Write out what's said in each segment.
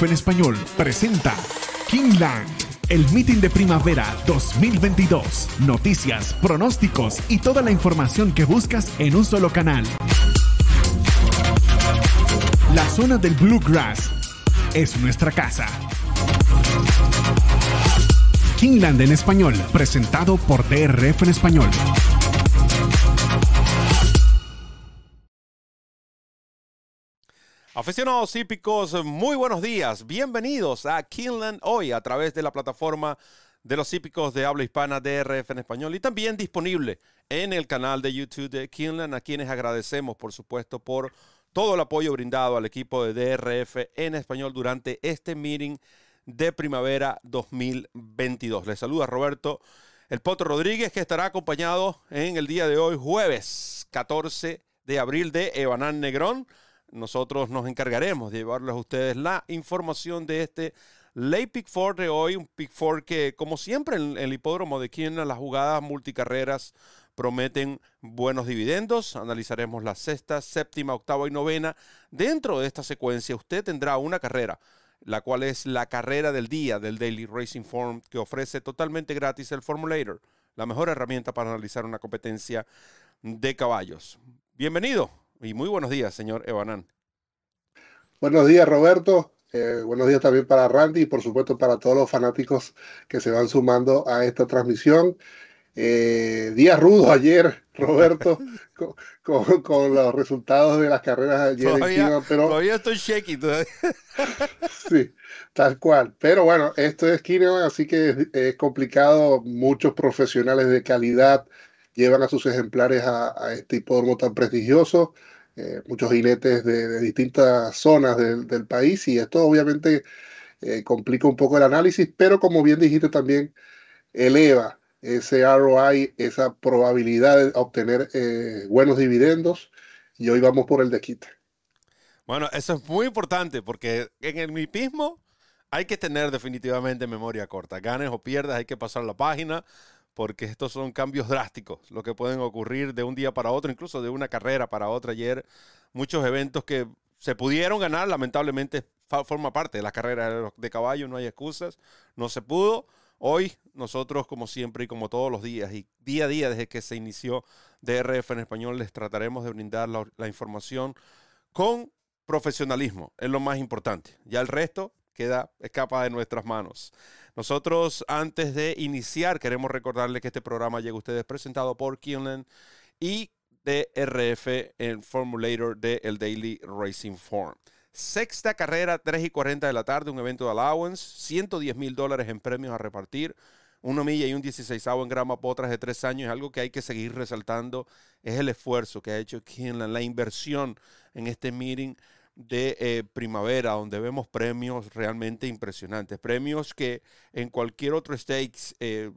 En español presenta Kingland, el meeting de primavera 2022. Noticias, pronósticos y toda la información que buscas en un solo canal. La zona del Bluegrass es nuestra casa. Kingland en español, presentado por DRF en español. Aficionados hípicos, muy buenos días. Bienvenidos a Kingland hoy a través de la plataforma de los hípicos de habla hispana DRF en español y también disponible en el canal de YouTube de Kingland, a quienes agradecemos, por supuesto, por todo el apoyo brindado al equipo de DRF en español durante este meeting de primavera 2022. Les saluda Roberto El Potro Rodríguez, que estará acompañado en el día de hoy, jueves 14 de abril, de Evanán Negrón nosotros nos encargaremos de llevarles a ustedes la información de este Late Pick Four de hoy, un Pick Four que, como siempre en el hipódromo de Quien, las jugadas multicarreras prometen buenos dividendos. Analizaremos la sexta, séptima, octava y novena. Dentro de esta secuencia, usted tendrá una carrera, la cual es la carrera del día del Daily Racing Form, que ofrece totalmente gratis el Formulator, la mejor herramienta para analizar una competencia de caballos. Bienvenido y muy buenos días, señor Evanán. Buenos días, Roberto. Eh, buenos días también para Randy y por supuesto para todos los fanáticos que se van sumando a esta transmisión. Eh, día rudo ayer, Roberto, con, los resultados de las carreras ayer todavía, pero todavía estoy shaky sí, tal cual. Pero bueno, esto es Kino, así que es, complicado. Muchos profesionales de calidad llevan a sus ejemplares a, este hipódromo tan prestigioso, eh, muchos jinetes de, distintas zonas del, país y esto obviamente eh, complica un poco el análisis, pero como bien dijiste también, eleva ese ROI, esa probabilidad de obtener eh, buenos dividendos y hoy vamos por el de. Bueno, eso es muy importante porque en el mipismo hay que tener definitivamente memoria corta. Ganes o pierdas, hay que pasar la página porque estos son cambios drásticos, lo que pueden ocurrir de un día para otro, incluso de una carrera para otra. Ayer, muchos eventos que se pudieron ganar, lamentablemente forma parte de la carrera de caballo, no hay excusas, no se pudo. Hoy nosotros, como siempre y como todos los días, y día a día desde que se inició DRF en español, les trataremos de brindar la, la información con profesionalismo, es lo más importante. Ya el resto queda, escapa de nuestras manos. Nosotros, antes de iniciar, queremos recordarle que este programa llega a ustedes presentado por Kinlan y DRF, el formulator de el Daily Racing Form. Sexta carrera, 3 y 40 de la tarde, un evento de allowance, 110 mil dólares en premios a repartir, una milla y un 16 en grama potras de tres años. Algo que hay que seguir resaltando, es el esfuerzo que ha hecho Kinlan, la inversión en este meeting de eh, primavera, donde vemos premios realmente impresionantes. Premios que en cualquier otro stakes eh,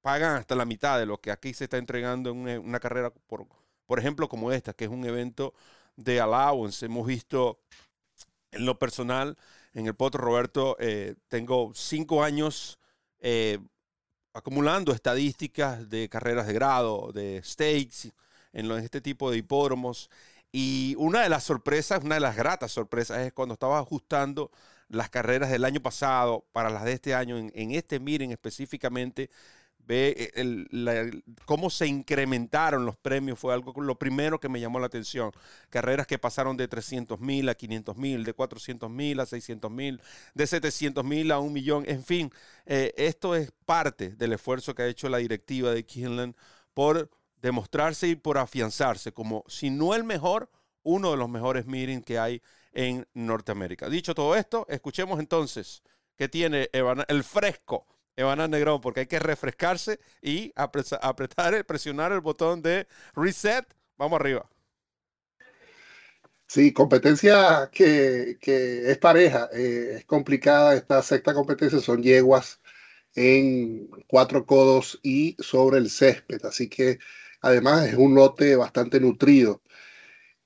pagan hasta la mitad de lo que aquí se está entregando en una, carrera, por, por ejemplo, como esta, que es un evento de allowance. Hemos visto en lo personal, en el potro Roberto, eh, tengo cinco años acumulando estadísticas de carreras de grado, de stakes, en este tipo de hipódromos. Y una de las sorpresas, una de las gratas sorpresas es cuando estaba ajustando las carreras del año pasado para las de este año, en, este miren específicamente, ve eh, cómo se incrementaron los premios, fue algo lo primero que me llamó la atención. Carreras que pasaron de 300 mil a 500 mil, de 400 mil a 600 mil, de 700 mil a un millón, en fin, eh, esto es parte del esfuerzo que ha hecho la directiva de Kinlan por demostrarse y por afianzarse como, si no el mejor, uno de los mejores meetings que hay en Norteamérica. Dicho todo esto, escuchemos entonces que tiene el fresco Evanán Negrón, porque hay que refrescarse y apretar, presionar el botón de reset. Vamos arriba. Sí, competencia que, es pareja, eh, es complicada esta sexta competencia, son yeguas en cuatro codos y sobre el césped, así que Además, es un lote bastante nutrido.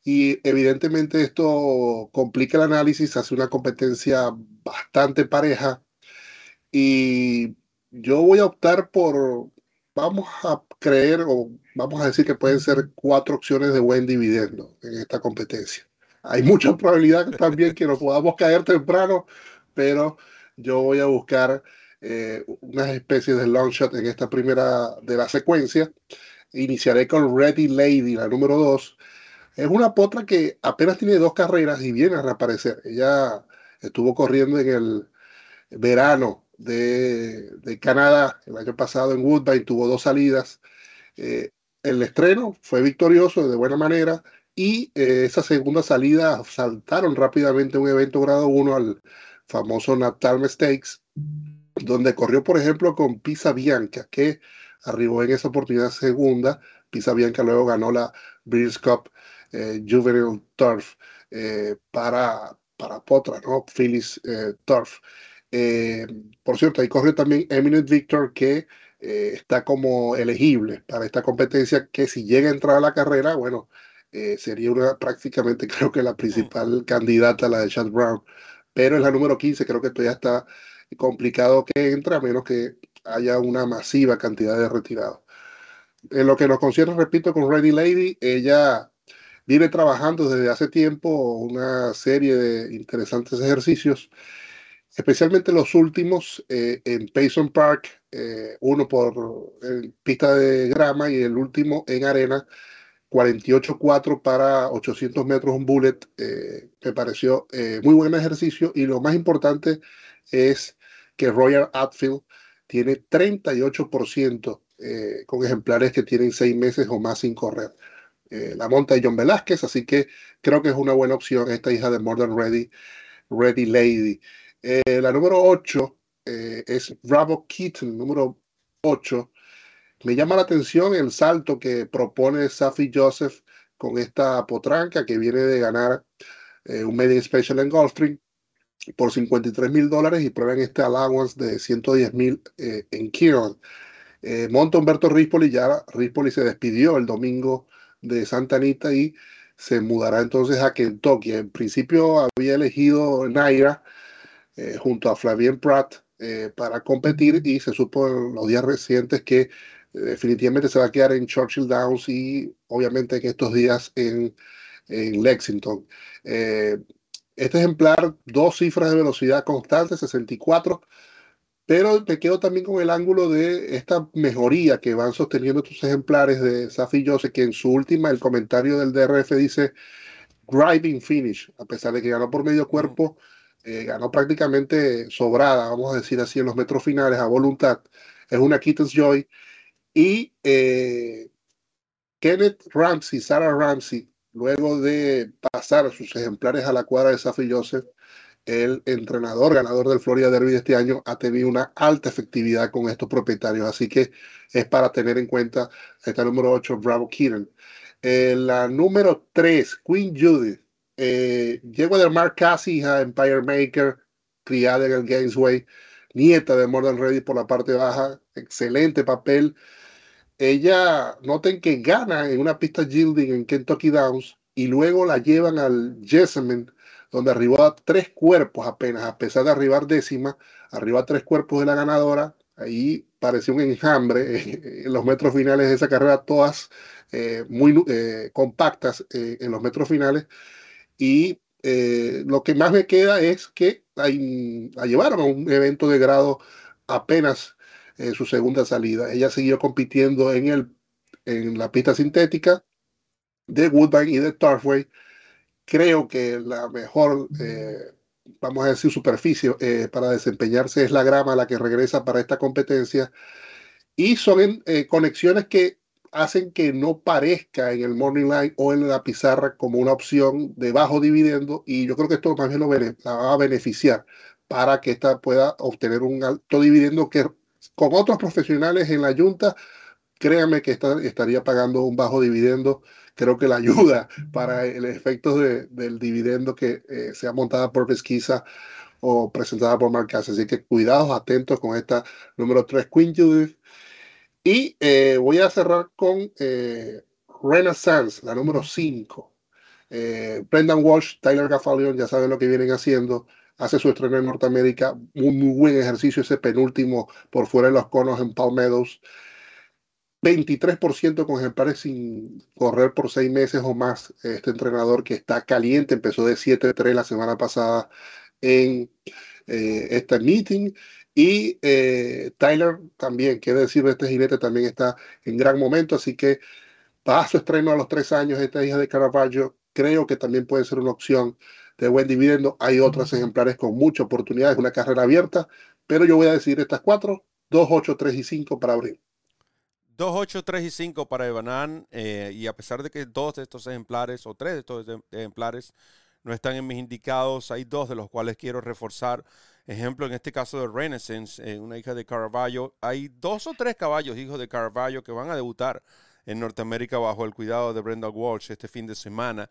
Y evidentemente esto complica el análisis, hace una competencia bastante pareja. Y yo voy a optar por, vamos a creer o vamos a decir que pueden ser cuatro opciones de buen dividendo en esta competencia. Hay mucha probabilidad también que nos podamos caer temprano, pero yo voy a buscar eh, unas especies de long shot en esta primera de la secuencia. Iniciaré con Ready Lady, la número 2. Es una potra que apenas tiene dos carreras y viene a reaparecer. Ella estuvo corriendo en el verano de, Canadá el año pasado en Woodbine, tuvo dos salidas. Eh, el estreno fue victorioso de buena manera y eh, esa segunda salida saltaron rápidamente un evento grado 1 al famoso Natal Stakes, donde corrió, por ejemplo, con Pisa Bianca, que arribó en esa oportunidad segunda. Pisa Bianca luego ganó la British Cup eh, Juvenile Turf eh, para, para Potra, ¿no? Phyllis Turf. por cierto, ahí corrió también Eminent Victor, que está como elegible para esta competencia, que si llega a entrar a la carrera, bueno, eh, sería una prácticamente creo que la principal candidata, la de Chad Brown, pero es la número 15, creo que todavía está complicado que entre, a menos que haya una masiva cantidad de retirados. En lo que nos concierne, repito, con Ready Lady, ella viene trabajando desde hace tiempo una serie de interesantes ejercicios, especialmente los últimos eh, en Payson Park, eh, uno por pista de grama y el último en arena 48-4 para 800 metros un bullet, eh, me pareció muy buen ejercicio y lo más importante es que Royal Atfield tiene 38% eh, con ejemplares que tienen seis meses o más sin correr. la monta de John Velázquez, así que creo que es una buena opción esta hija de Modern Ready, Ready Lady. la número 8 es Bravo Keaton, número 8 me llama la atención el salto que propone Safi Joseph con esta potranca que viene de ganar eh, un Media Special en Gulfstream por 53 mil dólares y prueban este allowance de 110 mil eh, en Kiron. Eh, monta Humberto Rispoli, ya Rispoli se despidió el domingo de Santa Anita y se mudará entonces a Kentucky. En principio había elegido Naira junto a Flavien Pratt para competir y se supo en los días recientes que definitivamente se va a quedar en Churchill Downs y obviamente en estos días en, en Lexington. Este ejemplar, dos cifras de velocidad constante, 64, pero me quedo también con el ángulo de esta mejoría que van sosteniendo estos ejemplares de Safi Jose, que en su última, el comentario del DRF dice driving finish, a pesar de que ganó por medio cuerpo, eh, ganó prácticamente sobrada, vamos a decir así, en los metros finales a voluntad. Es una Kittens Joy y eh, Kenneth Ramsey, Sarah Ramsey, luego de pasar sus ejemplares a la cuadra de Safi Joseph, el entrenador ganador del Florida Derby de este año ha tenido una alta efectividad con estos propietarios. Así que es para tener en cuenta esta número 8, Bravo Kieran. Eh, la número 3, Queen Judy. Eh, llegó de Mark Cassie, hija Empire Maker, criada en el Gainesway, nieta de Morgan Ready por la parte baja. Excelente papel ella, noten que gana en una pista Gilding en Kentucky Downs y luego la llevan al Jessamine, donde arribó a tres cuerpos apenas, a pesar de arribar décima, arriba a tres cuerpos de la ganadora. Ahí pareció un enjambre en los metros finales de esa carrera, todas eh, muy eh, compactas eh, en los metros finales. Y lo que más me queda es que la llevaron a un evento de grado apenas en su segunda salida. Ella siguió compitiendo en, el, en la pista sintética de Woodbine y de Turfway. Creo que la mejor, eh, vamos a decir, superficie eh, para desempeñarse es la grama la que regresa para esta competencia. Y son eh, conexiones que hacen que no parezca en el morning line o en la pizarra como una opción de bajo dividendo y yo creo que esto más la va a beneficiar para que esta pueda obtener un alto dividendo que con otros profesionales en la Junta, créanme que estaría pagando un bajo dividendo. Creo que la ayuda para el efecto del dividendo que eh, sea montada por pesquisa o presentada por Marcas. Así que cuidados, atentos con esta número 3, Queen Judith. Y eh, voy a cerrar con eh, Renaissance, la número 5. Brendan Walsh, Tyler Gaffalion, ya saben lo que vienen haciendo hace su estreno en Norteamérica. Un muy buen ejercicio ese penúltimo por fuera de los conos en Palm Meadows. 23% con ejemplares sin correr por seis meses o más. Este entrenador que está caliente, empezó de 7-3 la semana pasada en este meeting. Y Tyler también, quiere decir, este jinete también está en gran momento, así que a su estreno a los tres años, esta hija de Caravaggio, creo que también puede ser una opción de buen dividendo. Hay otros ejemplares con muchas oportunidades, una carrera abierta, pero yo voy a decir estas cuatro, 2, 8, 3 y 5 para abrir. 2, 8, 3 y 5 para Ebanan. Eh, y a pesar de que dos de estos ejemplares o tres de estos ejemplares no están en mis indicados, hay dos de los cuales quiero reforzar. Ejemplo, en este caso de Renaissance, eh, una hija de Caravaggio. Hay dos o tres caballos hijos de Caravaggio que van a debutar en Norteamérica bajo el cuidado de Brenda Walsh este fin de semana.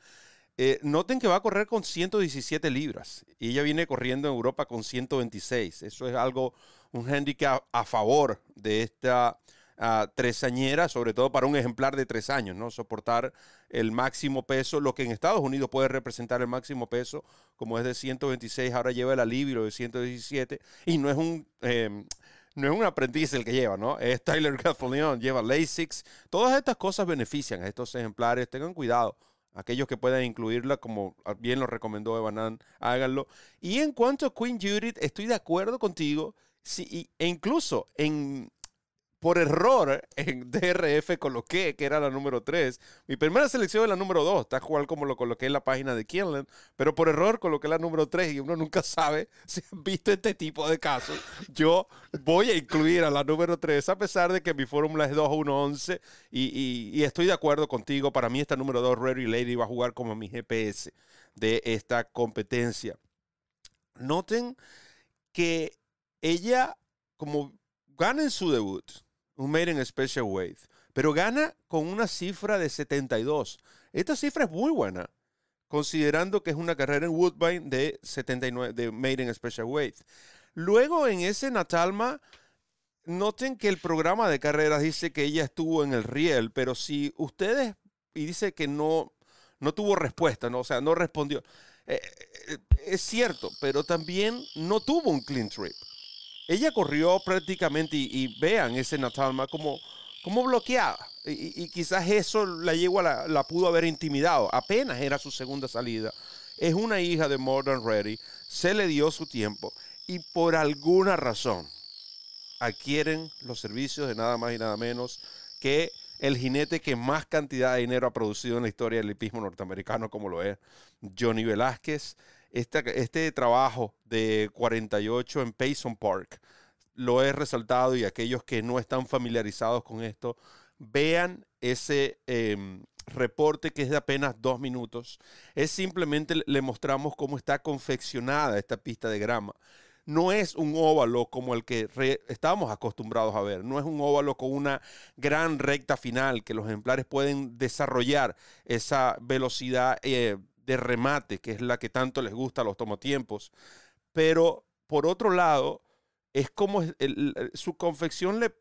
Eh, noten que va a correr con 117 libras y ella viene corriendo en Europa con 126. Eso es algo, un handicap a favor de esta uh, tresañera, sobre todo para un ejemplar de tres años, ¿no? Soportar el máximo peso, lo que en Estados Unidos puede representar el máximo peso, como es de 126, ahora lleva el alivio de 117 y no es un... Em, no es un aprendiz el que lleva, ¿no? Es Tyler Gaffalion, lleva LASIX. Todas estas cosas benefician a estos ejemplares. Tengan cuidado. Aquellos que puedan incluirla, como bien lo recomendó Evanan, háganlo. Y en cuanto a Queen Judith, estoy de acuerdo contigo. Sí, e incluso en, por error en DRF coloqué que era la número 3. Mi primera selección es la número 2, está cual como lo coloqué en la página de Kienland, pero por error coloqué la número 3 y uno nunca sabe si han visto este tipo de casos. Yo voy a incluir a la número 3 a pesar de que mi fórmula es 2-1-11 y, y, y, estoy de acuerdo contigo. Para mí esta número 2, Ready Lady, va a jugar como mi GPS de esta competencia. Noten que ella, como gana en su debut, un Made in Special Weight, pero gana con una cifra de 72. Esta cifra es muy buena, considerando que es una carrera en Woodbine de 79 de Made in Special Weight. Luego en ese Natalma, noten que el programa de carreras dice que ella estuvo en el riel, pero si ustedes y dice que no no tuvo respuesta, ¿no? o sea, no respondió. Eh, eh, es cierto, pero también no tuvo un clean trip ella corrió prácticamente, y, vean ese Natalma como, como bloqueada. Y, quizás eso la yegua la, pudo haber intimidado. Apenas era su segunda salida. Es una hija de Modern Ready. Se le dio su tiempo. Y por alguna razón adquieren los servicios de nada más y nada menos que el jinete que más cantidad de dinero ha producido en la historia del hipismo norteamericano, como lo es Johnny Velázquez este trabajo de 48 en Payson Park lo he resaltado y aquellos que no están familiarizados con esto, vean ese em, reporte que es de apenas dos minutos. Es simplemente le mostramos cómo está confeccionada esta pista de grama. No es un óvalo como el que estábamos acostumbrados a ver. No es un óvalo con una gran recta final que los ejemplares pueden desarrollar esa velocidad eh, de remate, que es la que tanto les gusta a los tomatiempos. Pero por otro lado, es como su confección le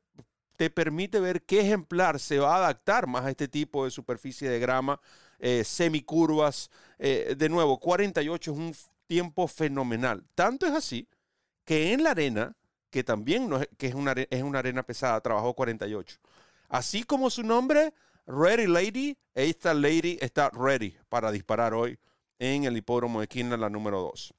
te permite ver qué ejemplar se va a adaptar más a este tipo de superficie de grama, eh, semicurvas. Eh, de nuevo, 48 es un tiempo fenomenal. Tanto es así que en la arena, que también no es, que es, una, es una arena pesada, trabajó 48. Así como su nombre, Ready Lady, esta Lady está ready para disparar hoy en el hipódromo de Quina, la número 2.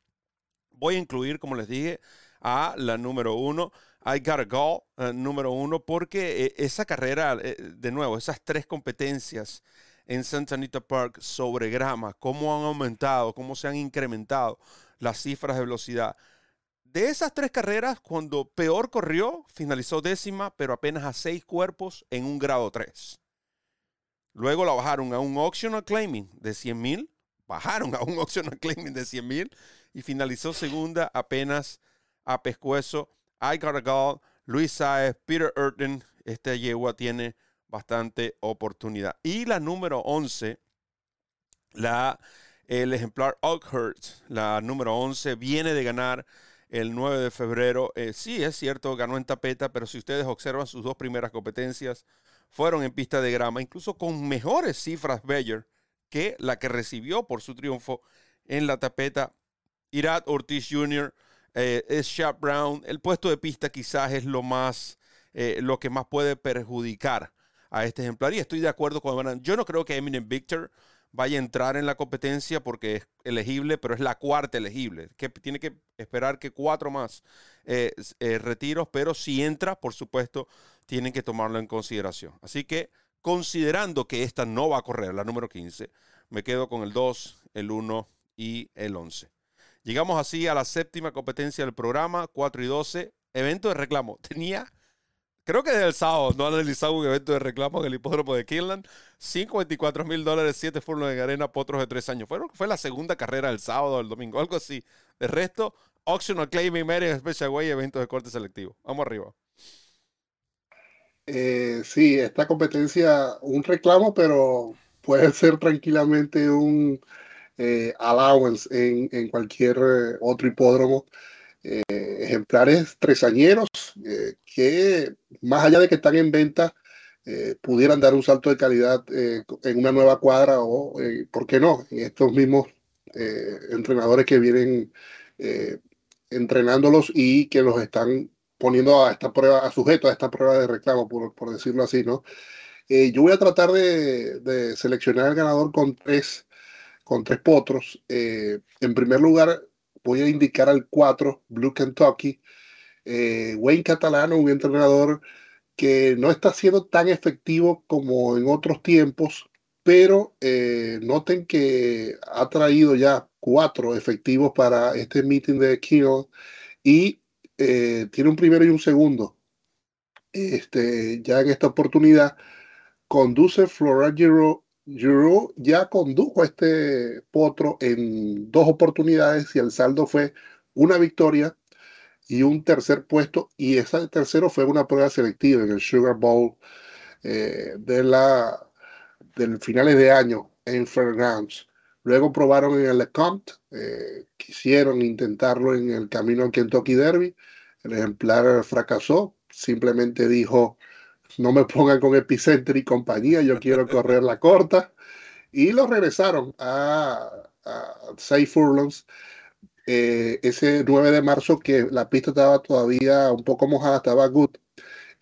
Voy a incluir, como les dije, a la número 1. I Gotta Go, uh, número 1, porque eh, esa carrera, eh, de nuevo, esas tres competencias en Santa Anita Park sobre grama, cómo han aumentado, cómo se han incrementado las cifras de velocidad. De esas tres carreras, cuando peor corrió, finalizó décima, pero apenas a seis cuerpos en un grado 3. Luego la bajaron a un optional claiming de 100 mil, bajaron a un optional claiming de 100 mil y finalizó segunda apenas a pescuezo. I Got a Luis Saez, Peter Urton. Esta yegua tiene bastante oportunidad. Y la número 11, la, el ejemplar Oakhurst, la número 11, viene de ganar el 9 de febrero. Eh, sí, es cierto, ganó en tapeta, pero si ustedes observan sus dos primeras competencias, fueron en pista de grama, incluso con mejores cifras Bayer que la que recibió por su triunfo en la tapeta. Irat Ortiz Jr., eh, es Sharp Brown. El puesto de pista quizás es lo más, eh, lo que más puede perjudicar a este ejemplar. Y estoy de acuerdo con Yo no creo que Eminem Victor vaya a entrar en la competencia porque es elegible, pero es la cuarta elegible. Que tiene que esperar que cuatro más eh, eh, retiros, pero si entra, por supuesto, tienen que tomarlo en consideración. Así que, considerando que esta no va a correr, la número 15, me quedo con el 2, el 1 y el 11. Llegamos así a la séptima competencia del programa, 4 y 12, evento de reclamo. Tenía Creo que desde el sábado no han analizado un evento de reclamo en el hipódromo de Kinland. 54 mil dólares, 7 furlongs en arena, potros de 3 años. Fue, fue la segunda carrera del sábado, el domingo, algo así. De resto, Auctional Claiming Merit Special Way, eventos de corte selectivo. Vamos arriba. Eh, sí, esta competencia, un reclamo, pero puede ser tranquilamente un eh, allowance en, en cualquier eh, otro hipódromo. Eh, ejemplares tresañeros eh, que, más allá de que están en venta, eh, pudieran dar un salto de calidad en una nueva cuadra o, ¿por qué no?, en estos mismos entrenadores que vienen entrenándolos y que los están poniendo a esta prueba, a sujeto a esta prueba de reclamo, por, por decirlo así, ¿no? yo voy a tratar de, de, seleccionar el ganador con tres, con tres potros. en primer lugar, voy a indicar al 4, Blue Kentucky. Eh, Wayne Catalano, un entrenador que no está siendo tan efectivo como en otros tiempos, pero eh, noten que ha traído ya cuatro efectivos para este meeting de Kino y eh, tiene un primero y un segundo. Este, ya en esta oportunidad conduce Flora Giro Giroud ya condujo a este potro en dos oportunidades y el saldo fue una victoria y un tercer puesto y ese tercero fue una prueba selectiva en el Sugar Bowl eh, de la del finales de año en Fairgrounds. Luego probaron en el LeCompte, eh, quisieron intentarlo en el camino al Kentucky Derby. El ejemplar fracasó, simplemente dijo no me pongan con Epicenter y compañía, yo quiero correr la corta. Y lo regresaron a, a Safe Furlongs eh, ese 9 de marzo que la pista estaba todavía un poco mojada, estaba good.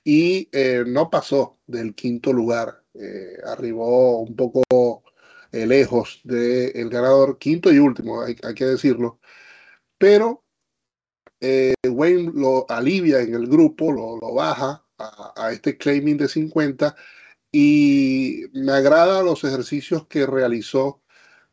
Y eh, no pasó del quinto lugar, eh, arribó un poco lejos del ganador, quinto y último, hay, hay que decirlo. Pero Wayne lo alivia en el grupo, lo, lo baja a, este claiming de 50 y me agrada los ejercicios que realizó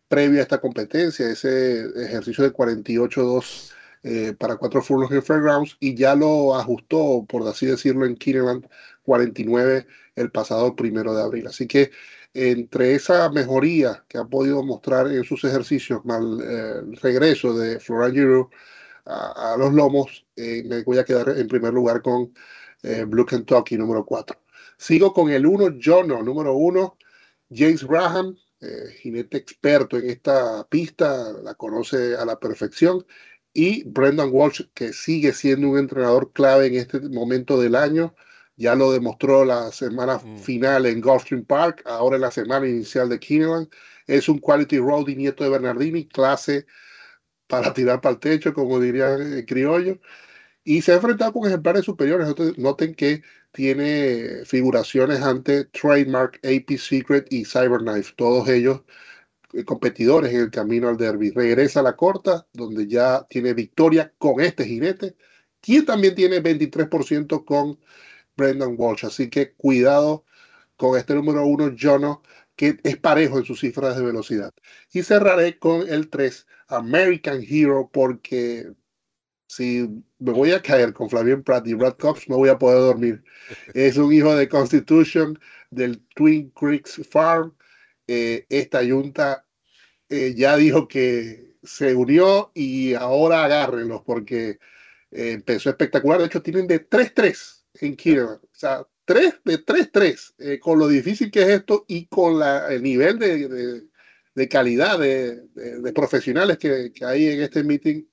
previo a esta competencia, ese ejercicio de 48-2 eh, para cuatro furlongs en Fairgrounds y ya lo ajustó, por así decirlo, en Kineland 49 el pasado primero de abril. Así que entre esa mejoría que ha podido mostrar en sus ejercicios, más el regreso de Florent Giroux a, los lomos, eh, me voy a quedar en primer lugar con eh, Blue Kentucky número 4. Sigo con el 1, Jono número 1, James Graham, eh, jinete experto en esta pista, la conoce a la perfección, y Brendan Walsh, que sigue siendo un entrenador clave en este momento del año. Ya lo demostró la semana mm. final en Gulfstream Park, ahora en la semana inicial de Kineland. Es un quality roadie nieto de Bernardini, clase para tirar para el techo, como diría el criollo y se ha enfrentado con ejemplares superiores. Noten que tiene figuraciones ante Trademark, AP Secret y Cyberknife, todos ellos eh, competidores en el camino al derby. Regresa a la corta, donde ya tiene victoria con este jinete, quien también tiene 23% con Brendan Walsh. Así que cuidado con este número uno, Jono, que es parejo en sus cifras de velocidad. Y cerraré con el 3, American Hero, porque si me voy a caer con Flavien Pratt y Brad Cox, no voy a poder dormir. Es un hijo de Constitution del Twin Creeks Farm. Eh, esta junta eh, ya dijo que se unió y ahora agárrenlos porque eh, empezó espectacular. De hecho, tienen de 3-3 en Kieran. O sea, 3 de 3-3, con lo difícil que es esto y con la, el nivel de calidad de, de, profesionales que, que, hay en este meeting,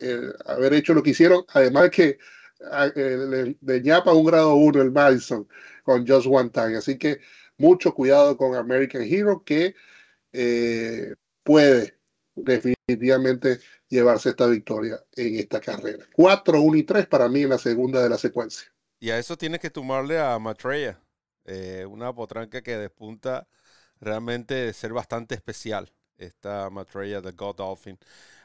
haber hecho lo que hicieron, además que eh, de ñapa un grado uno el Madison con Just One Time. Así que mucho cuidado con American Hero que eh, puede definitivamente llevarse esta victoria en esta carrera. 4, 1 y 3 para mí en la segunda de la secuencia. Y a eso tienes que tomarle a Matreya, eh, una potranca que despunta realmente ser bastante especial. Esta Maitreya de Godolphin.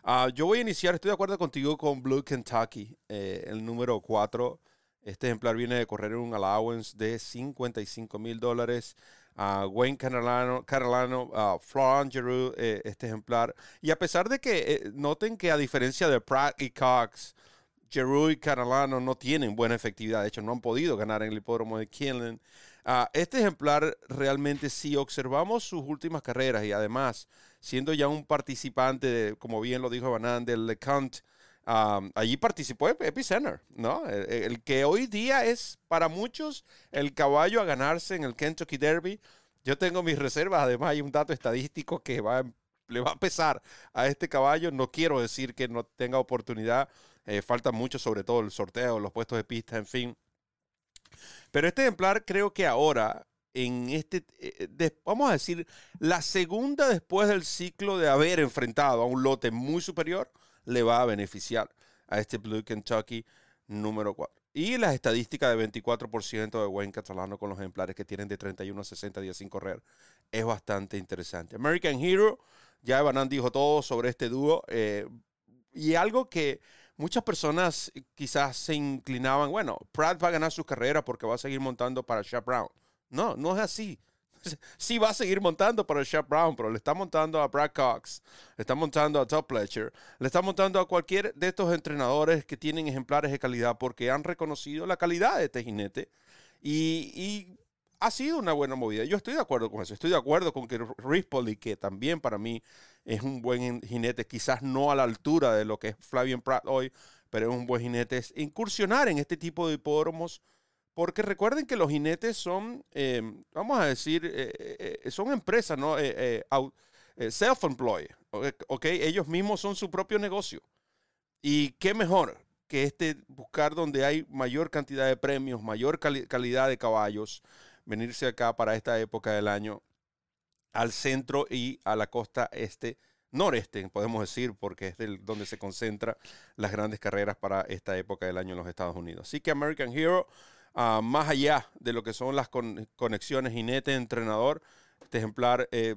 Uh, yo voy a iniciar, estoy de acuerdo contigo con Blue Kentucky, eh, el número 4. Este ejemplar viene de correr un allowance de 55 mil dólares. Uh, Wayne Carolano, Carolano uh, Florent Giroux, eh, este ejemplar. Y a pesar de que eh, noten que a diferencia de Pratt y Cox, Giroux y Carolano no tienen buena efectividad. De hecho, no han podido ganar en el hipódromo de Kinlan. este ejemplar realmente, si observamos sus últimas carreras y además siendo ya un participante, de, como bien lo dijo Banan, del LeCount, allí participó Epicenter, ¿no? El, que hoy día es para muchos el caballo a ganarse en el Kentucky Derby. Yo tengo mis reservas, además hay un dato estadístico que va, le va a pesar a este caballo. No quiero decir que no tenga oportunidad, eh, falta mucho, sobre todo el sorteo, los puestos de pista, en fin. Pero este ejemplar creo que ahora, en este, eh, vamos a decir, la segunda después del ciclo de haber enfrentado a un lote muy superior, le va a beneficiar a este Blue Kentucky número 4. Y las estadísticas de 24% de Wayne Catalano con los ejemplares que tienen de 31 a 60 días sin correr es bastante interesante. American Hero, ya Banan dijo todo sobre este dúo. Eh, y algo que muchas personas quizás se inclinaban, bueno, Pratt va a ganar su carrera porque va a seguir montando para Shep Brown. No, no es así. sí va a seguir montando para el Shep Brown, pero le está montando a Brad Cox, le está montando a Top Pletcher, le está montando a cualquier de estos entrenadores que tienen ejemplares de calidad porque han reconocido la calidad de este jinete y, ha sido una buena movida. Yo estoy de acuerdo con eso. Estoy de acuerdo con que Rispoli, que también para mí es un buen jinete, quizás no a la altura de lo que es Flavian Pratt hoy, pero es un buen jinete, es incursionar en este tipo de hipódromos porque recuerden que los jinetes son, em, vamos a decir, eh, eh, son empresas, ¿no? Eh, self-employed, ¿ok? Ellos mismos son su propio negocio. Y qué mejor que este buscar donde hay mayor cantidad de premios, mayor calidad de caballos, venirse acá para esta época del año al centro y a la costa este, noreste, podemos decir, porque es donde se concentran las grandes carreras para esta época del año en los Estados Unidos. Así que American Hero Más allá de lo que son las conexiones jinete-entrenador. Este ejemplar eh,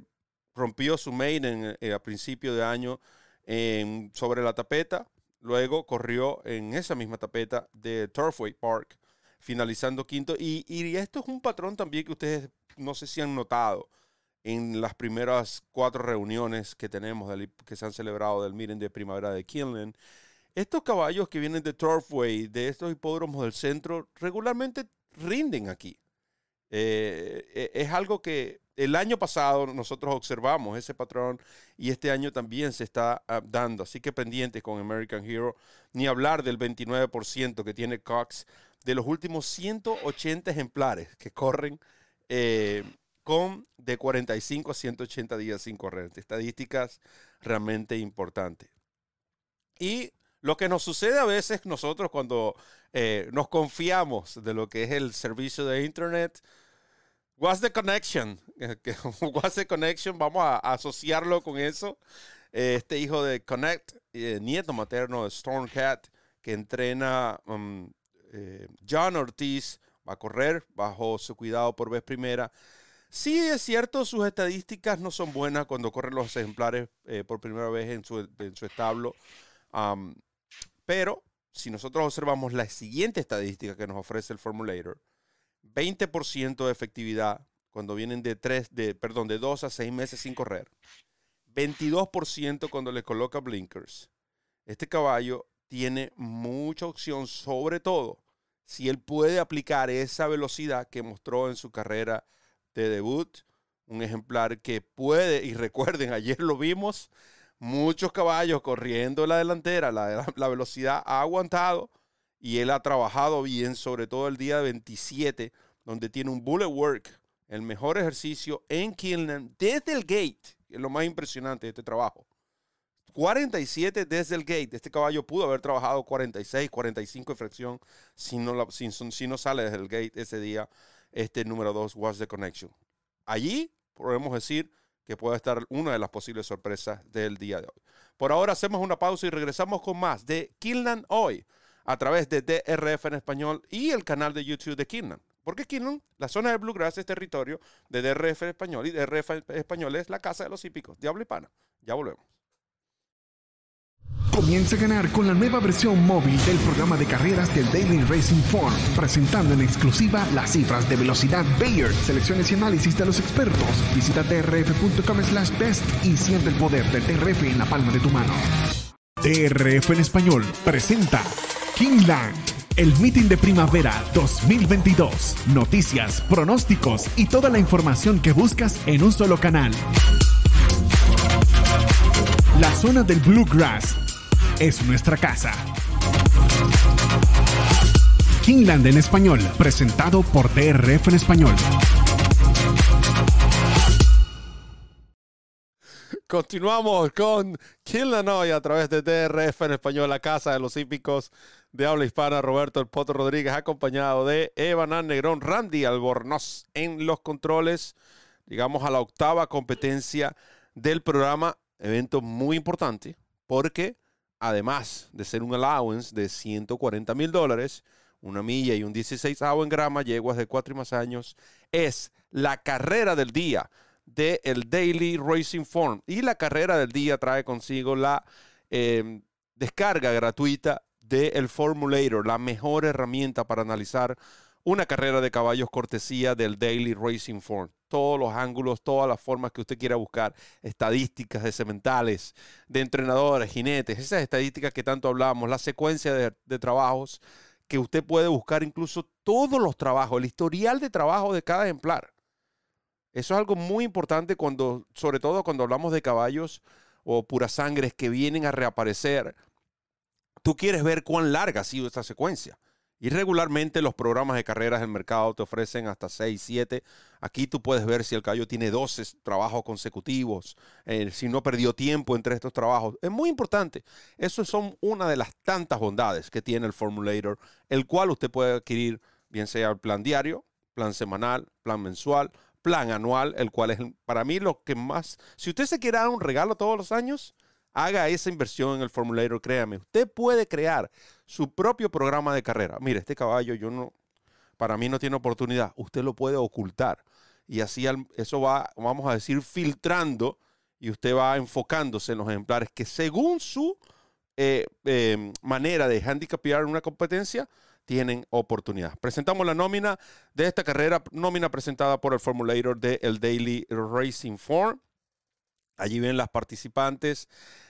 rompió su main eh, a principio de año sobre la tapeta, luego corrió en esa misma tapeta de Turfway Park, finalizando quinto. Y, y, esto es un patrón también que ustedes no sé si han notado en las primeras cuatro reuniones que tenemos, que se han celebrado del Miren de Primavera de Kinlan estos caballos que vienen de Turfway, de estos hipódromos del centro, regularmente rinden aquí. Eh, eh, es algo que el año pasado nosotros observamos ese patrón y este año también se está ah, dando. Así que pendientes con American Hero, ni hablar del 29% que tiene Cox de los últimos 180 ejemplares que corren eh, con de 45 a 180 días sin correr. Estadísticas realmente importantes. Y lo que nos sucede a veces nosotros cuando eh, nos confiamos de lo que es el servicio de Internet, what's the connection? what's the connection? Vamos a, asociarlo con eso. Este hijo de Connect, eh, nieto materno de Stormcat, que entrena um, eh, John Ortiz, va a correr bajo su cuidado por vez primera. Sí, es cierto, sus estadísticas no son buenas cuando corren los ejemplares por primera vez en su, en su establo. Um, pero si nosotros observamos la siguiente estadística que nos ofrece el Formulator, 20% de efectividad cuando vienen de tres, de, perdón, de 2 a 6 meses sin correr. 22% cuando le coloca blinkers. Este caballo tiene mucha opción, sobre todo si él puede aplicar esa velocidad que mostró en su carrera de debut. Un ejemplar que puede, y recuerden, ayer lo vimos, muchos caballos corriendo la delantera, la, velocidad ha aguantado y él ha trabajado bien, sobre todo el día 27, donde tiene un bullet work, el mejor ejercicio en Kilnan desde el gate, es lo más impresionante de este trabajo. 47 desde el gate. Este caballo pudo haber trabajado 46, 45 de fracción si no, si no sale desde el gate ese día. Este número 2 was the connection. Allí podemos decir que pueda estar una de las posibles sorpresas del día de hoy. Por ahora hacemos una pausa y regresamos con más de Kilnan hoy a través de DRF en español y el canal de YouTube de Kilnan. Porque Keeneland, la zona de Bluegrass es territorio de DRF español y DRF español es la casa de los hípicos. Diablo y pana. Ya volvemos. Comienza a ganar con la nueva versión móvil del programa de carreras del Daily Racing Form, presentando en exclusiva las cifras de velocidad Bayer, selecciones y análisis de los expertos. Visita trf.com slash best y siente el poder del TRF en la palma de tu mano. TRF en español presenta Kingland, el meeting de primavera 2022. Noticias, pronósticos y toda la información que buscas en un solo canal. La zona del Bluegrass es nuestra casa. Kingland en español, presentado por DRF en español. Continuamos con Kingland hoy a través de DRF en español, la casa de los hípicos de habla hispana, Roberto El Poto Rodríguez, acompañado de Evan Negrón, Randy Albornoz en los controles, digamos a la octava competencia del programa, evento muy importante, porque además de ser un allowance de 140 mil dólares, una milla y un 16 en grama, yeguas de cuatro y más años, es la carrera del día del el Daily Racing Form. Y la carrera del día trae consigo la eh, descarga gratuita del Formulator, la mejor herramienta para analizar una carrera de caballos cortesía del Daily Racing Form. Todos los ángulos, todas las formas que usted quiera buscar, estadísticas de cementales, de entrenadores, jinetes, esas estadísticas que tanto hablamos, la secuencia de, de trabajos que usted puede buscar, incluso todos los trabajos, el historial de trabajo de cada ejemplar. Eso es algo muy importante cuando, sobre todo cuando hablamos de caballos o puras sangres que vienen a reaparecer. Tú quieres ver cuán larga ha sido esta secuencia. Y regularmente los programas de carreras del mercado te ofrecen hasta 6, 7. Aquí tú puedes ver si el caballo tiene 12 trabajos consecutivos, eh, si no perdió tiempo entre estos trabajos. Es muy importante. Eso son una de las tantas bondades que tiene el Formulator, el cual usted puede adquirir, bien sea el plan diario, plan semanal, plan mensual, plan anual, el cual es para mí lo que más... Si usted se quiere dar un regalo todos los años, haga esa inversión en el Formulator, créame. Usted puede crear su propio programa de carrera. Mire, este caballo yo no, para mí no tiene oportunidad. Usted lo puede ocultar. Y así eso va, vamos a decir, filtrando y usted va enfocándose en los ejemplares que según su eh, eh, manera de handicapear una competencia, tienen oportunidad. Presentamos la nómina de esta carrera, nómina presentada por el Formulator de el Daily Racing Form. Allí ven las participantes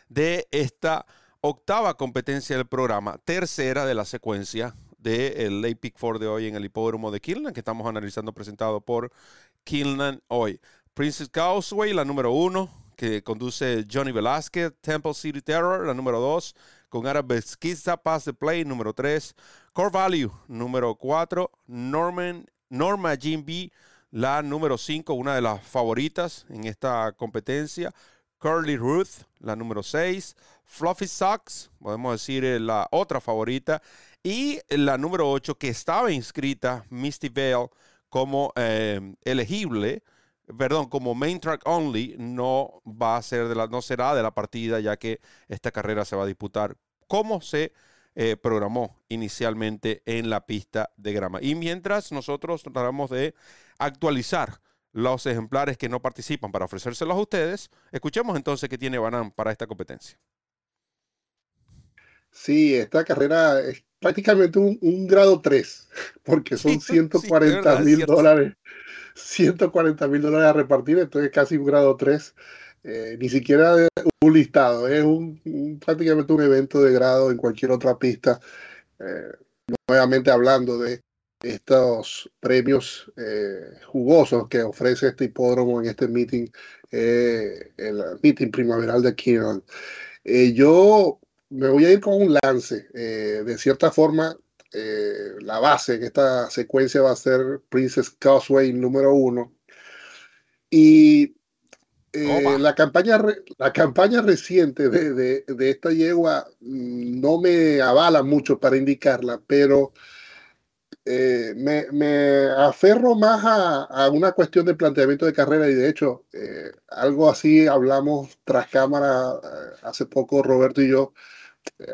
de esta octava competencia del programa, tercera de la secuencia del Late Pick 4 de hoy en el hipódromo de Kilnan, que estamos analizando presentado por Kilnan hoy. Princess Causeway, la número uno, que conduce Johnny Velázquez. Temple City Terror, la número dos, con Ara Besquiza, Pass the Play, número tres. Core Value, número cuatro. Norman, Norma Jim la número cinco, una de las favoritas en esta competencia. Curly Ruth, la número 6. Fluffy Socks, podemos decir eh, la otra favorita. Y la número 8, que estaba inscrita, Misty Vale, como eh, elegible, perdón, como main track only, no va a ser de la, no será de la partida, ya que esta carrera se va a disputar como se eh, programó inicialmente en la pista de grama. Y mientras nosotros tratamos de actualizar los ejemplares que no participan para ofrecérselos a ustedes. Escuchemos entonces qué tiene Banán para esta competencia. Sí, esta carrera es prácticamente un, grado 3, porque son 140 mil dólares, 140 mil dólares a repartir, entonces casi un grado 3. Eh, ni siquiera un listado, es un, prácticamente un evento de grado en cualquier otra pista. Eh, nuevamente hablando de estos premios eh, jugosos que ofrece este hipódromo en este meeting, el meeting primaveral de Keenan. Eh, yo me voy a ir con un lance. de cierta forma, la base en esta secuencia va a ser Princess Causeway número uno. Y la, campaña la campaña reciente de, de, de, esta yegua mm, no me avala mucho para indicarla, pero eh, me, me, aferro más a, a, una cuestión de planteamiento de carrera y de hecho eh, algo así hablamos tras cámara eh, hace poco Roberto y yo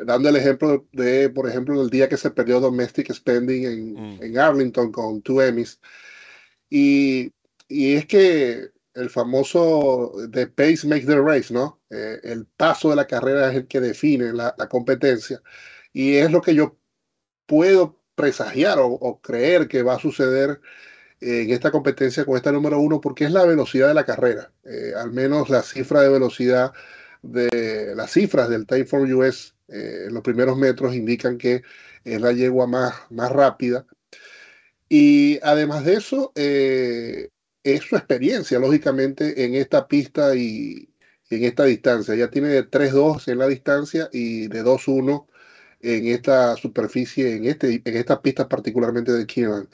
dando el ejemplo de, por ejemplo, el día que se perdió Domestic Spending en, mm. en Arlington con two Emmys. Y, y, es que el famoso The Pace Makes the Race, ¿no? Eh, el paso de la carrera es el que define la, la, competencia. Y es lo que yo puedo presagiar o, o creer que va a suceder en esta competencia con esta número uno, porque es la velocidad de la carrera. Eh, al menos la cifra de velocidad de las cifras del Time for US eh, los primeros metros indican que es la yegua más, más rápida. Y además de eso, eh, es su experiencia, lógicamente, en esta pista y en esta distancia. Ya tiene de 3-2 en la distancia y de 2-1 en esta superficie, en, este, en esta pista particularmente de Keenan.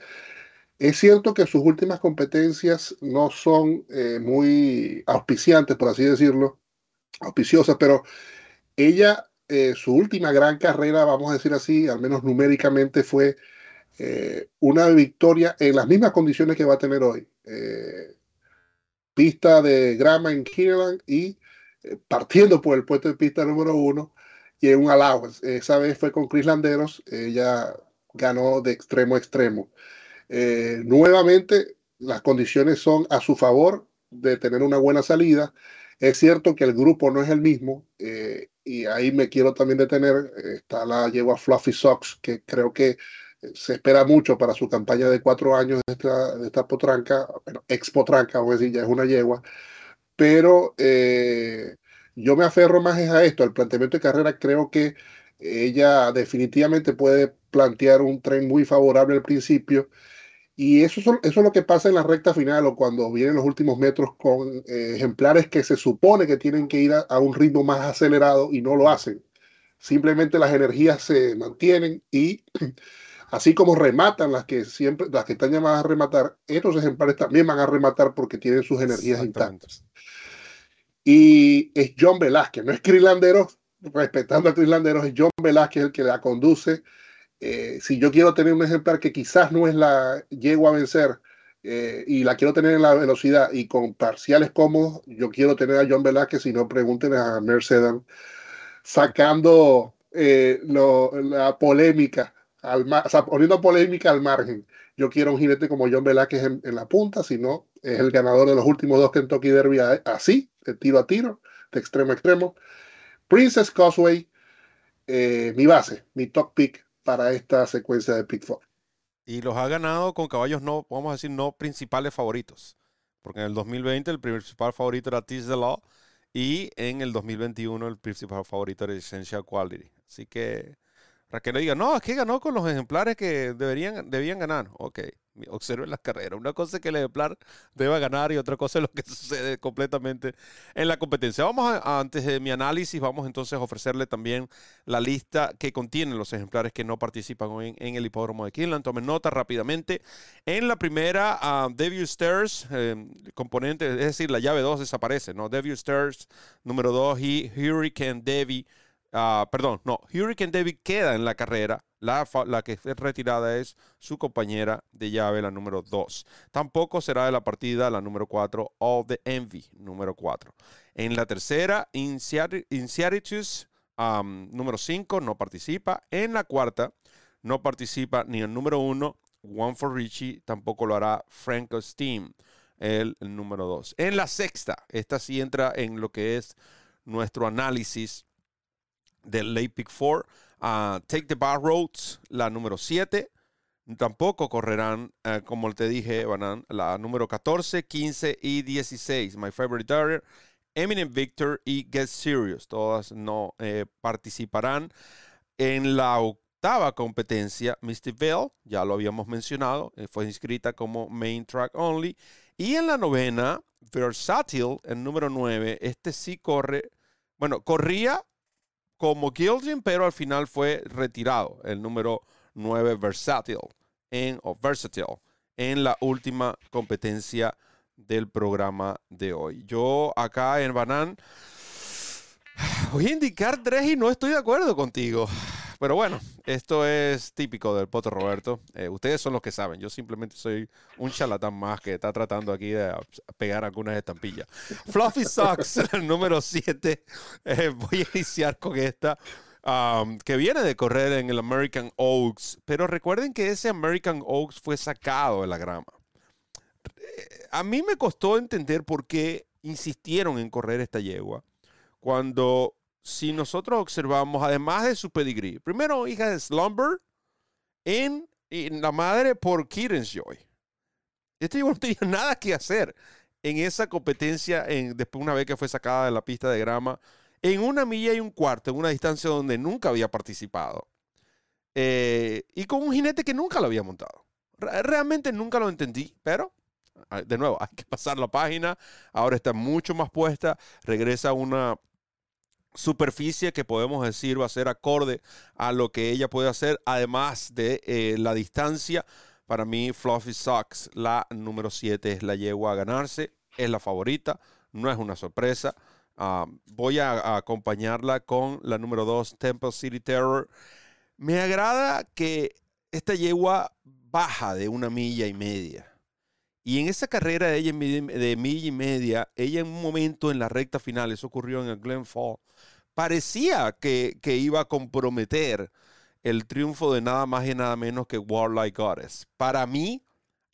Es cierto que sus últimas competencias no son eh, muy auspiciantes, por así decirlo, auspiciosas, pero ella, eh, su última gran carrera, vamos a decir así, al menos numéricamente, fue eh, una victoria en las mismas condiciones que va a tener hoy. pista de grama en Keeneland y partiendo por el puesto de pista número uno y en un allowance. Esa vez fue con Chris Landeros, ella ganó de extremo a extremo. Eh, nuevamente, las condiciones son a su favor de tener una buena salida. Es cierto que el grupo no es el mismo eh, y ahí me quiero también detener. Está la yegua Fluffy Socks, que creo que se espera mucho para su campaña de cuatro años de esta, de esta potranca, bueno, ex potranca, vamos a decir, ya es una yegua. Pero eh, yo me aferro más a esto, al planteamiento de carrera. Creo que ella definitivamente puede plantear un tren muy favorable al principio y eso, eso es lo que pasa en la recta final o cuando vienen los últimos metros con eh, ejemplares que se supone que tienen que ir a, un ritmo más acelerado y no lo hacen. Simplemente las energías se mantienen y así como rematan las que siempre, las que están llamadas a rematar, estos ejemplares también van a rematar porque tienen sus energías intactas. Y es John Velázquez, no es Crilandero, respetando a Crilandero, es John Velázquez el que la conduce eh, si yo quiero tener un ejemplar que quizás no es la yegua a vencer eh, y la quiero tener en la velocidad y con parciales cómodos, yo quiero tener a John Velázquez, si no pregunten a Mercedes, sacando eh, la polémica, al o sea, poniendo polémica al margen. Yo quiero un jinete como John Velázquez en, en, la punta, si no, es el ganador de los últimos dos Kentucky Derby así, de tiro a tiro, de extremo a extremo. Princess Causeway, mi base, mi top pick para esta secuencia de Pick Four. Y los ha ganado con caballos no, vamos a decir, no principales favoritos. Porque en el 2020 el principal favorito era Teach the Law y en el 2021 el principal favorito era Essential Quality. Así que, que no diga, no, es que ganó con los ejemplares que deberían, debían ganar. Ok, observen las carreras. Una cosa es que el ejemplar deba ganar y otra cosa es lo que sucede completamente en la competencia. Vamos a, antes de mi análisis, vamos entonces a ofrecerle también la lista que contiene los ejemplares que no participan hoy en, el hipódromo de Kinland. Tomen nota rápidamente. En la primera, uh, Debut Stairs, eh, componente, es decir, la llave 2 desaparece, ¿no? Debut Stairs, número 2 y Hurricane Debbie. Uh, perdón, no, Hurricane Debbie queda en la carrera la, que es retirada es su compañera de llave, la número 2. Tampoco será de la partida la número 4, All the Envy, número 4. En la tercera, Insiaritus, número 5, no participa. En la cuarta, no participa ni el número 1, One for Richie, tampoco lo hará Franco Steam, el, número 2. En la sexta, esta sí entra en lo que es nuestro análisis del Late Pick 4. Take the Bar Roads, la número 7. Tampoco correrán, eh, como te dije, van la número 14, 15 y 16. My Favorite Darrier, Eminent Victor y Get Serious. Todas no eh, participarán. En la octava competencia, Misty Bell, ya lo habíamos mencionado, eh, fue inscrita como Main Track Only. Y en la novena, Versatile, el número 9, este sí corre, bueno, corría como Gilding, pero al final fue retirado el número 9 Versatile en, Versatile en la última competencia del programa de hoy. Yo acá en Banan voy a indicar tres y no estoy de acuerdo contigo. Pero bueno, esto es típico del Poto Roberto. Eh, ustedes son los que saben. Yo simplemente soy un charlatán más que está tratando aquí de pegar algunas estampillas. Fluffy Socks, el número 7. Eh, voy a iniciar con esta. que viene de correr en el American Oaks, pero recuerden que ese American Oaks fue sacado de la grama. A mí me costó entender por qué insistieron en correr esta yegua, cuando si nosotros observamos, además de su pedigree, primero hija de Slumber, en, la madre por Joy. Este no tenía nada que hacer en esa competencia, en, después una vez que fue sacada de la pista de grama, en una milla y un cuarto, en una distancia donde nunca había participado. Eh, y con un jinete que nunca lo había montado. Realmente nunca lo entendí, pero ah, de nuevo, hay que pasar la página. Ahora está mucho más puesta. Regresa una superficie que podemos decir va a ser acorde a lo que ella puede hacer, además de eh, la distancia. Para mí, Fluffy Socks, la número 7, es la yegua a ganarse, es la favorita, no es una sorpresa. Ah, voy a, acompañarla con la número 2, Temple City Terror. Me agrada que esta yegua baja de una milla y media. Y en esa carrera de ella de milla y media, ella en un momento en la recta final, eso ocurrió en el Glen Fall, parecía que, que iba a comprometer el triunfo de nada más y nada menos que Warlike Goddess. Para mí,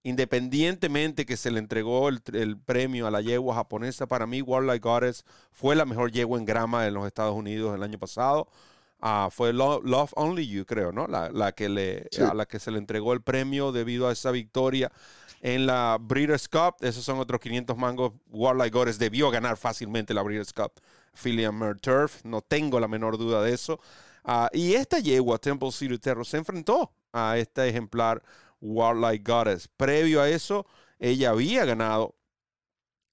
independientemente que se le entregó el, premio a la yegua japonesa, para mí Warlike Goddess fue la mejor yegua en grama en los Estados Unidos el año pasado. Ah, fue Love, Only You, creo, ¿no? La, que le, a la que se le entregó el premio debido a esa victoria en la Breeders' Cup. Esos son otros 500 mangos. Warlike Goddess debió ganar fácilmente la Breeders' Cup. Philly Turf, no tengo la menor duda de eso. Ah, y esta yegua, Temple City Terror, se enfrentó a este ejemplar Warlike Goddess. Previo a eso, ella había ganado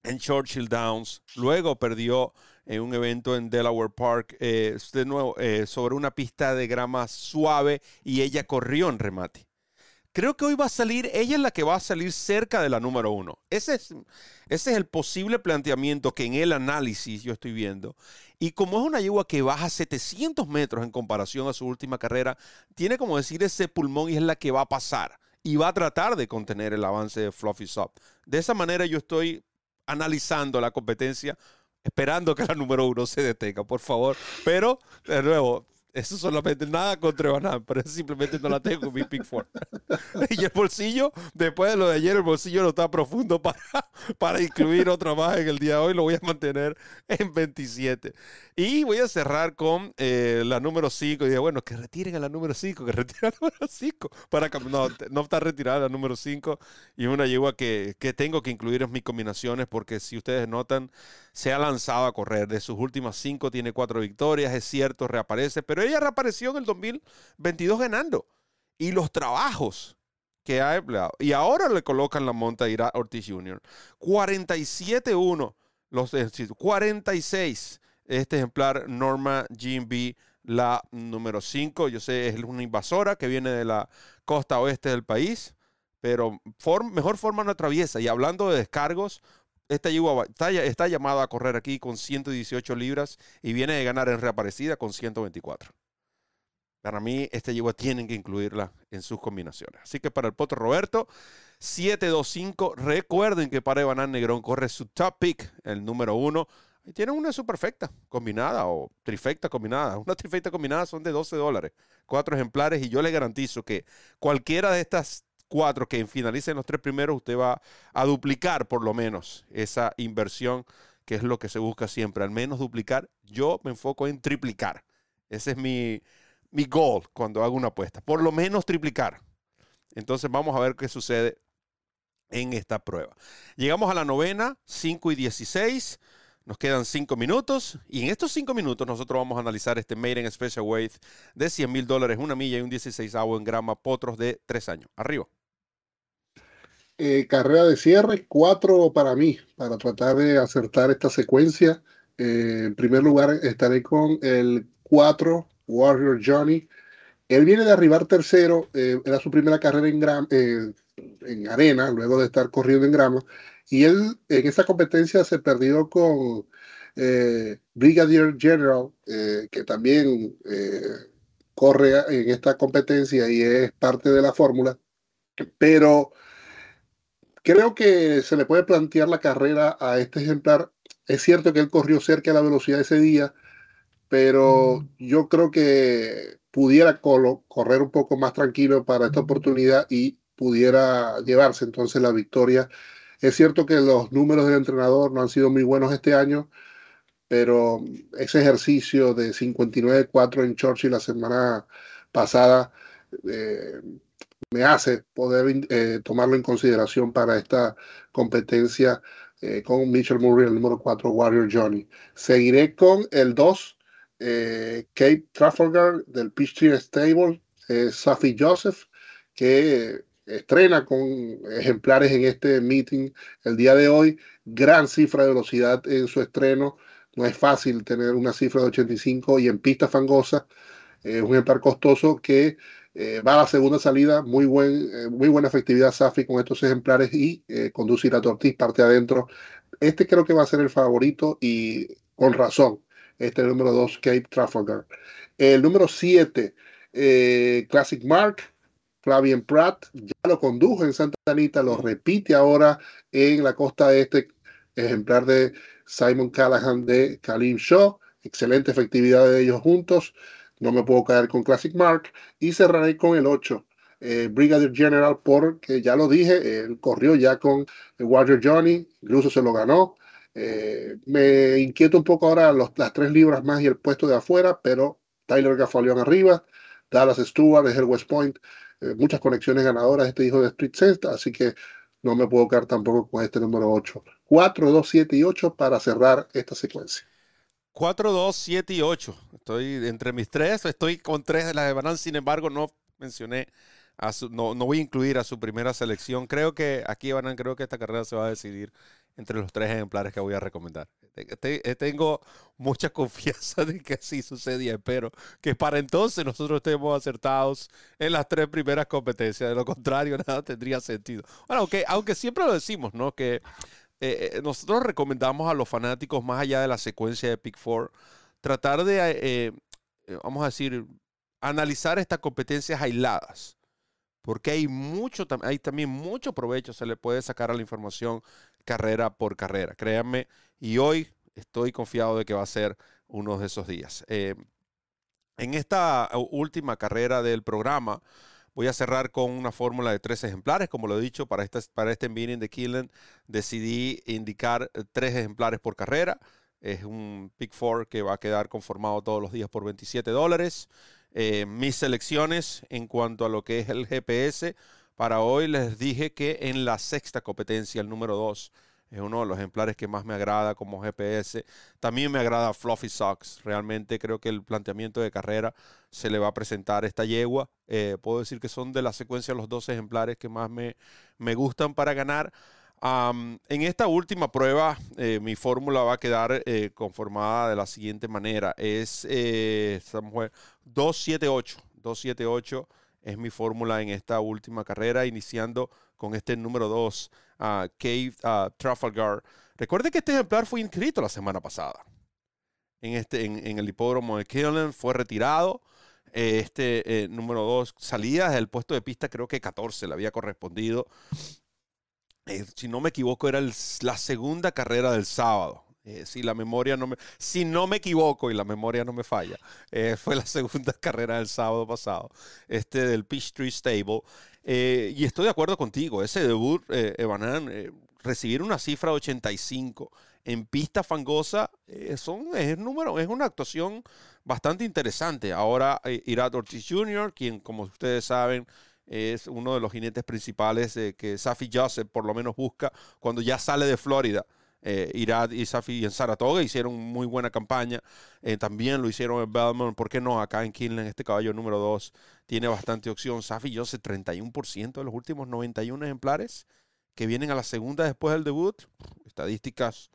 en Churchill Downs, luego perdió en un evento en Delaware Park, eh, de nuevo, eh, sobre una pista de grama suave y ella corrió en remate. Creo que hoy va a salir, ella es la que va a salir cerca de la número uno. Ese es, el posible planteamiento que en el análisis yo estoy viendo. Y como es una yegua que baja 700 metros en comparación a su última carrera, tiene como decir ese pulmón y es la que va a pasar y va a tratar de contener el avance de Fluffy Sop. De esa manera yo estoy analizando la competencia, esperando que la número uno se detenga, por favor. Pero, de nuevo, eso solamente nada contra Banán, pero simplemente no la tengo en mi Pick 4. y el bolsillo, después de lo de ayer, el bolsillo no está profundo para, para incluir otra más en el día de hoy. Lo voy a mantener en 27. Y voy a cerrar con eh, la número 5. Y digo, bueno, que retiren a la número 5, que retiren a la número 5. Para no, no está retirada la número 5. Y una yegua que, que tengo que incluir en mis combinaciones porque si ustedes notan, se ha lanzado a correr. De sus últimas 5 tiene 4 victorias, es cierto, reaparece, pero ella reapareció en el 2022 ganando. Y los trabajos que ha empleado. Y ahora le colocan la monta a Ortiz Jr. 47-1. Los 46. Este ejemplar Norma B la número 5. Yo sé, es una invasora que viene de la costa oeste del país. Pero mejor forma no atraviesa. Y hablando de descargos, esta yegua está, está llamada a correr aquí con 118 libras y viene de ganar en reaparecida con 124. Para mí, esta yegua tienen que incluirla en sus combinaciones. Así que para el potro Roberto, 725. Recuerden que para Evanán Negrón corre su top pick, el número uno. Y tienen una superfecta combinada o trifecta combinada. Una trifecta combinada son de 12 dólares. Cuatro ejemplares y yo le garantizo que cualquiera de estas cuatro que finalicen los tres primeros, usted va a duplicar por lo menos esa inversión, que es lo que se busca siempre. Al menos duplicar. Yo me enfoco en triplicar. Ese es mi, mi goal cuando hago una apuesta. Por lo menos triplicar. Entonces vamos a ver qué sucede en esta prueba. Llegamos a la novena, 5 y 16. Nos quedan 5 minutos y en estos 5 minutos nosotros vamos a analizar este Maiden Special Weight de 100 mil dólares, una milla y un 16 en grama potros de 3 años. Arriba. Eh, carrera de cierre, 4 para mí, para tratar de acertar esta secuencia. Eh, en primer lugar estaré con el 4 Warrior Johnny. Él viene de arribar tercero, eh, era su primera carrera en, en arena, luego de estar corriendo en grama, y él en esa competencia se perdió con Brigadier General, que también corre en esta competencia y es parte de la fórmula, pero creo que se le puede plantear la carrera a este ejemplar. Es cierto que él corrió cerca de la velocidad ese día, pero yo creo que pudiera correr un poco más tranquilo para esta oportunidad y pudiera llevarse entonces la victoria. Es cierto que los números del entrenador no han sido muy buenos este año, pero ese ejercicio de 59-4 en Churchill la semana pasada eh, me hace poder eh, tomarlo en consideración para esta competencia eh, con Mitchell Murray, el número 4, Warrior Johnny. Seguiré con el 2, Cape Trafalgar del Peachtree Stable, Safi Joseph, que estrena con ejemplares en este meeting el día de hoy. Gran cifra de velocidad en su estreno. No es fácil tener una cifra de 85 y en pista fangosa. Es un ejemplar costoso que eh, va a la segunda salida. Muy, buen, eh, muy buena efectividad Safi con estos ejemplares y eh, conducir a Ortiz parte adentro. Este creo que va a ser el favorito y con razón. Este es el número 2, Cape Trafalgar. El número 7, Classic Mark, Flavien Pratt ya lo condujo en Santa Anita, lo repite ahora en la costa este, ejemplar de Simon Callahan de Kalim Shaw. Excelente efectividad de ellos juntos. No me puedo caer con Classic Mark. Y cerraré con el 8. Eh, Brigadier General, porque ya lo dije, él corrió ya con Warrior Johnny, incluso se lo ganó. Eh, me inquieta un poco ahora las tres libras más y el puesto de afuera, pero Tyler Gaffalion arriba, Dallas Stewart es el West Point, eh, muchas conexiones ganadoras este hijo de Street Sense, así que no me puedo quedar tampoco con este número 8. 4, 2, 7 y 8 para cerrar esta secuencia. 4, 2, 7 y 8. Estoy entre mis tres, estoy con tres de las de Banán, sin embargo no mencioné, a su, no, no, voy a incluir a su primera selección. Creo que aquí Banán, creo que esta carrera se va a decidir entre los tres ejemplares que voy a recomendar. Eh, tengo mucha confianza de que así sucedía. Espero que para entonces nosotros estemos acertados en las tres primeras competencias. De lo contrario, nada tendría sentido. Bueno, aunque, aunque siempre lo decimos, ¿no? Que eh, eh, nosotros recomendamos a los fanáticos, más allá de la secuencia de Pick Four, tratar de, vamos a decir, analizar estas competencias aisladas porque hay mucho, hay también mucho provecho se le puede sacar a la información carrera por carrera, créanme, y hoy estoy confiado de que va a ser uno de esos días. Eh, en esta última carrera del programa, voy a cerrar con una fórmula de tres ejemplares. Como lo he dicho, para, este, para este meeting de Killen decidí indicar eh, tres ejemplares por carrera. Es un Pick Four que va a quedar conformado todos los días por 27 dólares. Eh, mis selecciones en cuanto a lo que es el GPS. Para hoy les dije que en la sexta competencia, el número 2, es uno de los ejemplares que más me agrada como GPS. También me agrada Fluffy Socks. Realmente creo que el planteamiento de carrera se le va a presentar esta yegua. Eh, puedo decir que son de la secuencia los dos ejemplares que más me, me gustan para ganar en esta última prueba, eh, mi fórmula va a quedar eh, conformada de la siguiente manera. Es eh, 278. 278 es mi fórmula en esta última carrera, iniciando con este número 2, uh, Cave Trafalgar. Recuerde que este ejemplar fue inscrito la semana pasada en, este, en, el hipódromo de Killen, fue retirado. Este eh, número 2 salía del puesto de pista, creo que 14 le había correspondido. Eh, si no me equivoco, era la segunda carrera del sábado. Eh, si la memoria no me, si no me equivoco y la memoria no me falla, eh, fue la segunda carrera del sábado pasado, este del Peachtree Stable. y estoy de acuerdo contigo, ese debut, Evanan, recibir una cifra de 85 en pista fangosa son, es, número, es una actuación bastante interesante. Ahora, Irat Ortiz Jr., quien, como ustedes saben, es uno de los jinetes principales que Safi Joseph por lo menos busca cuando ya sale de Florida. Eh, Irad y Safi en Saratoga hicieron muy buena campaña. Eh, también lo hicieron en Belmont. ¿Por qué no? Acá en Kinlan, este caballo número 2 tiene bastante opción. Safi Joseph, 31% de los últimos 91 ejemplares que vienen a la segunda después del debut. Estadísticas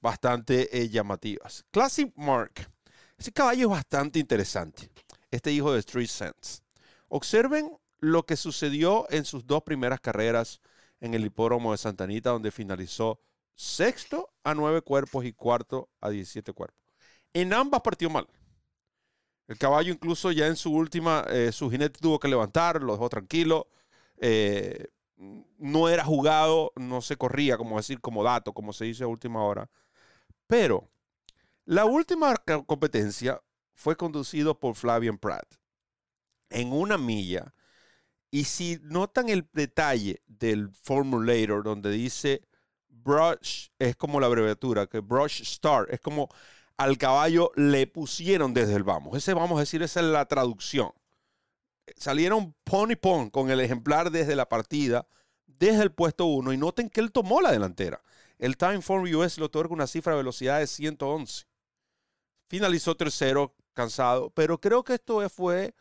bastante eh, llamativas. Classic Mark. Ese caballo es bastante interesante. Este hijo de Street Sense. Observen lo que sucedió en sus dos primeras carreras en el hipódromo de Santa Anita, donde finalizó sexto a nueve cuerpos y cuarto a 17 cuerpos. En ambas partió mal. El caballo incluso ya en su última, eh, su jinete tuvo que levantar, lo dejó tranquilo. Eh, no era jugado, no se corría, como decir, como dato, como se dice a última hora. Pero La última competencia fue conducido por Flavian Pratt en una milla. Y si notan el detalle del formulator donde dice brush, es como la abreviatura, que brush start, es como al caballo le pusieron desde el vamos. Ese vamos a decir, esa es la traducción. Salieron pony pon con el ejemplar desde la partida, desde el puesto 1, y noten que él tomó la delantera. El Time Form US le otorga una cifra de velocidad de 111. Finalizó tercero, cansado, pero creo que esto fue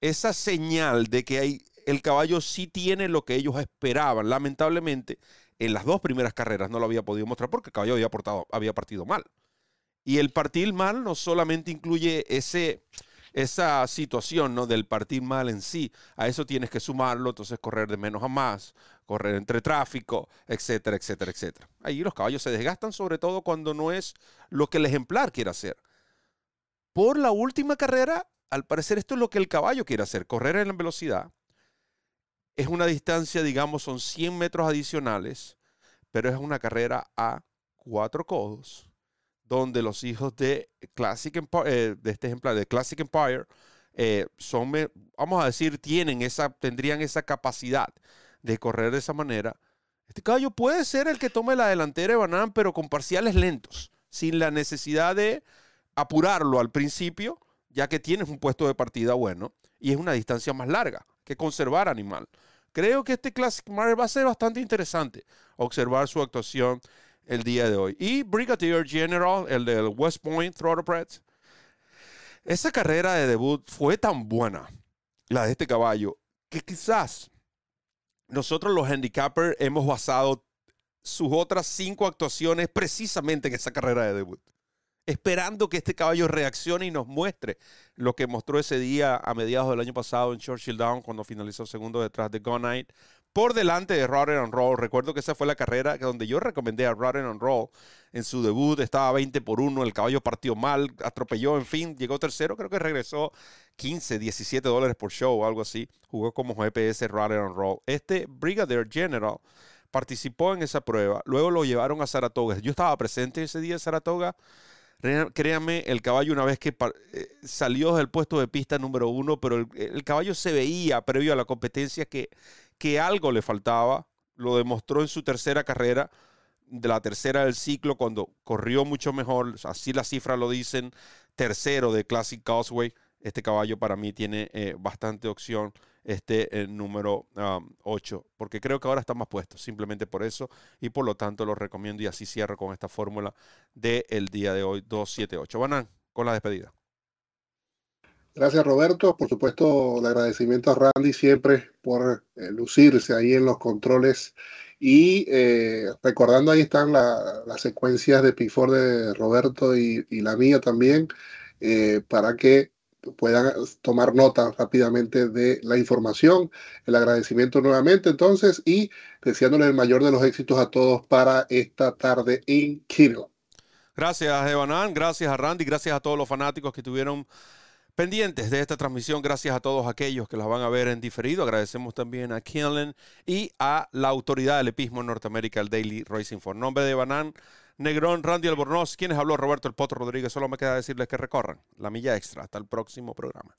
esa señal de que el caballo sí tiene lo que ellos esperaban. Lamentablemente, en las dos primeras carreras no lo había podido mostrar porque el caballo había, había partido mal. Y el partir mal no solamente incluye ese, esa situación ¿no? del partir mal en sí, a eso tienes que sumarlo, entonces correr de menos a más, correr entre tráfico, etcétera, etcétera, etcétera. Ahí los caballos se desgastan sobre todo cuando no es lo que el ejemplar quiere hacer. Por la última carrera, al parecer esto es lo que el caballo quiere hacer, correr en velocidad. Es una distancia, digamos, son 100 metros adicionales, pero es una carrera a cuatro codos, donde los hijos de Classic Empire, eh, de este ejemplar de Classic Empire, eh, son, vamos a decir, tienen esa, tendrían esa capacidad de correr de esa manera. Este caballo puede ser el que tome la delantera de Banán, pero con parciales lentos, sin la necesidad de apurarlo al principio ya que tienes un puesto de partida bueno y es una distancia más larga que conservar animal. Creo que este Classic Mile va a ser bastante interesante observar su actuación el día de hoy. Y Brigadier General, el del West Point Thoroughbreds, esa carrera de debut fue tan buena, la de este caballo, que quizás nosotros los handicappers hemos basado sus otras cinco actuaciones precisamente en esa carrera de debut esperando que este caballo reaccione y nos muestre lo que mostró ese día a mediados del año pasado en Churchill Down cuando finalizó segundo detrás de Go Night por delante de Rotten and Roll. Recuerdo que esa fue la carrera donde yo recomendé a Rotten and Roll en su debut. Estaba 20 por 1, el caballo partió mal, atropelló, en fin, llegó tercero. Creo que regresó 15, 17 dólares por show algo así. Jugó como GPS Rotten and Roll. Este Brigadier General participó en esa prueba. Luego lo llevaron a Saratoga. Yo estaba presente ese día en Saratoga. Créanme, el caballo una vez que eh, salió del puesto de pista número uno, pero el, caballo se veía previo a la competencia que, que algo le faltaba. Lo demostró en su tercera carrera, de la tercera del ciclo, cuando corrió mucho mejor. Así las cifras lo dicen. Tercero de Classic Causeway. Este caballo para mí tiene eh, bastante opción este número 8, porque creo que ahora está más simplemente por eso, y por lo tanto lo recomiendo y así cierro con esta fórmula del día de hoy, 278. Van con la despedida. Gracias Roberto, por supuesto el agradecimiento a Randy siempre por eh, lucirse ahí en los controles y eh, recordando ahí están las secuencias de Pifor de Roberto y, la mía también, eh, para que puedan tomar nota rápidamente de la información. El agradecimiento nuevamente entonces y deseándole el mayor de los éxitos a todos para esta tarde en Kilo. Gracias, Evanán. Gracias a Randy. Gracias a todos los fanáticos que estuvieron pendientes de esta transmisión. Gracias a todos aquellos que la van a ver en diferido. Agradecemos también a Killen y a la autoridad del epismo en Norteamérica, el Daily Racing For. Nombre de Evanán. Negrón, Randy Albornoz, quienes habló Roberto El Potro Rodríguez. Solo me queda decirles que recorran la milla extra. Hasta el próximo programa.